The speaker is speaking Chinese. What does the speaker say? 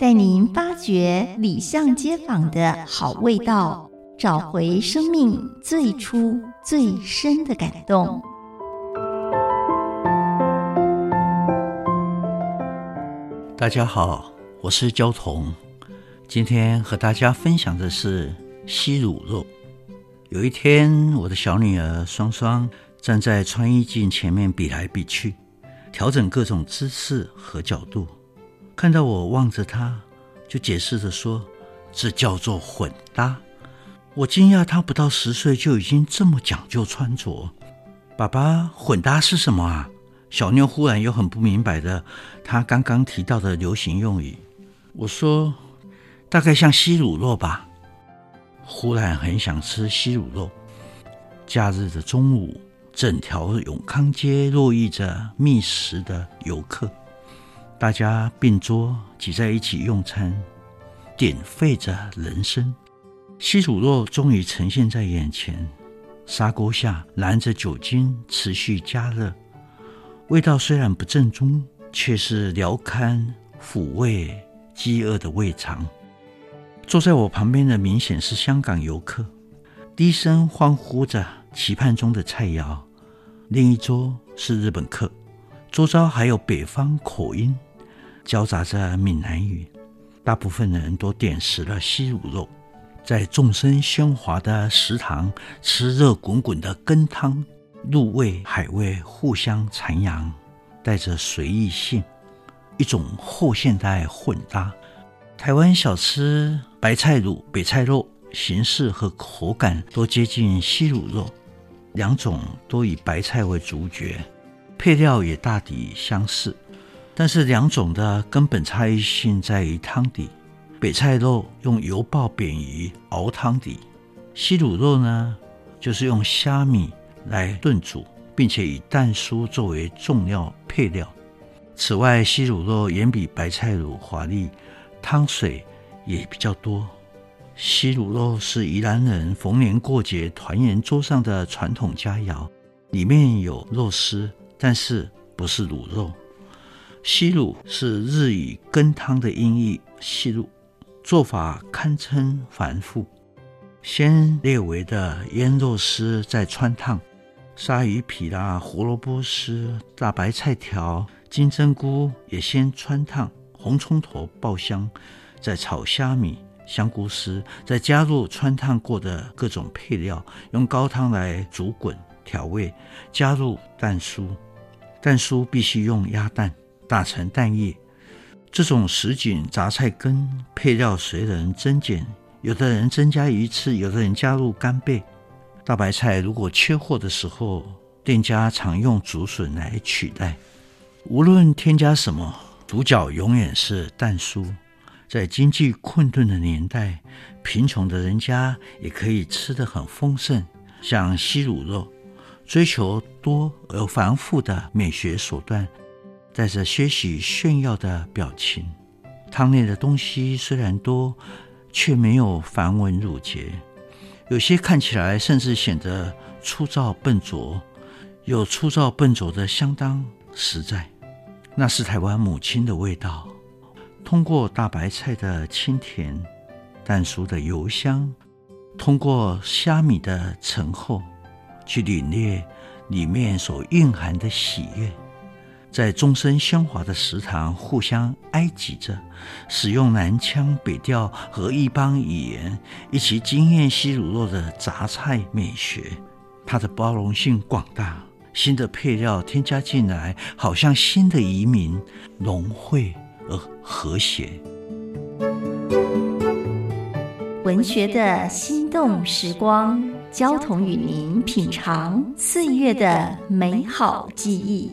带您发掘里巷街坊的好味道，找回生命最初最深的感动。大家好，我是焦桐。今天和大家分享的是西乳肉。有一天，我的小女儿双双站在穿衣镜前面比来比去，调整各种姿势和角度。看到我望着她，就解释着说：“这叫做混搭。”我惊讶她不到十岁就已经这么讲究穿着。爸爸，混搭是什么啊？小妞忽然又很不明白的，她刚刚提到的流行用语。我说，大概像西乳肉吧。忽然很想吃西乳肉。假日的中午，整条永康街络绎着觅食的游客，大家并桌挤在一起用餐，点沸着人生。西乳肉终于呈现在眼前，砂锅下燃着酒精，持续加热。味道虽然不正宗，却是撩堪抚慰饥饿的胃肠。坐在我旁边的明显是香港游客，低声欢呼着期盼中的菜肴。另一桌是日本客，桌招还有北方口音，交杂着闽南语。大部分人都点食了西乳肉，在众声喧哗的食堂吃热滚滚的羹汤。鹿味、海味互相徜徉，带着随意性，一种后现代混搭。台湾小吃白菜卤、北菜肉，形式和口感都接近西乳肉，两种都以白菜为主角，配料也大抵相似。但是两种的根本差异性在于汤底，北菜肉用油爆扁鱼熬汤底，西乳肉呢，就是用虾米。来炖煮，并且以蛋酥作为重要配料。此外，西乳肉远比白菜卤华丽，汤水也比较多。西乳肉是宜兰人逢年过节团圆桌上的传统佳肴，里面有肉丝，但是不是卤肉。西乳是日语羹汤的音译，西乳做法堪称繁复。先列为的腌肉丝，再汆烫。鲨鱼皮啦，胡萝卜丝、大白菜条、金针菇也先汆烫，红葱头爆香，再炒虾米、香菇丝，再加入汆烫过的各种配料，用高汤来煮滚调味，加入蛋酥，蛋酥必须用鸭蛋打成蛋液。这种什锦杂菜羹配料随人增减，有的人增加鱼翅，有的人加入干贝。大白菜如果缺货的时候，店家常用竹笋来取代。无论添加什么，主角永远是蛋酥。在经济困顿的年代，贫穷的人家也可以吃得很丰盛。像西乳肉，追求多而繁复的美学手段，带着些许炫耀的表情。汤内的东西虽然多，却没有繁文缛节。有些看起来甚至显得粗糙笨拙，有粗糙笨拙的相当实在，那是台湾母亲的味道。通过大白菜的清甜，蛋熟的油香，通过虾米的醇厚，去领略里面所蕴含的喜悦。在钟声喧哗的食堂，互相挨挤着，使用南腔北调和异邦语言，一起惊艳西乳肉的杂菜美学。它的包容性广大，新的配料添加进来，好像新的移民，融汇而和谐。文学的心动时光，焦桐与您品尝岁月的美好记忆。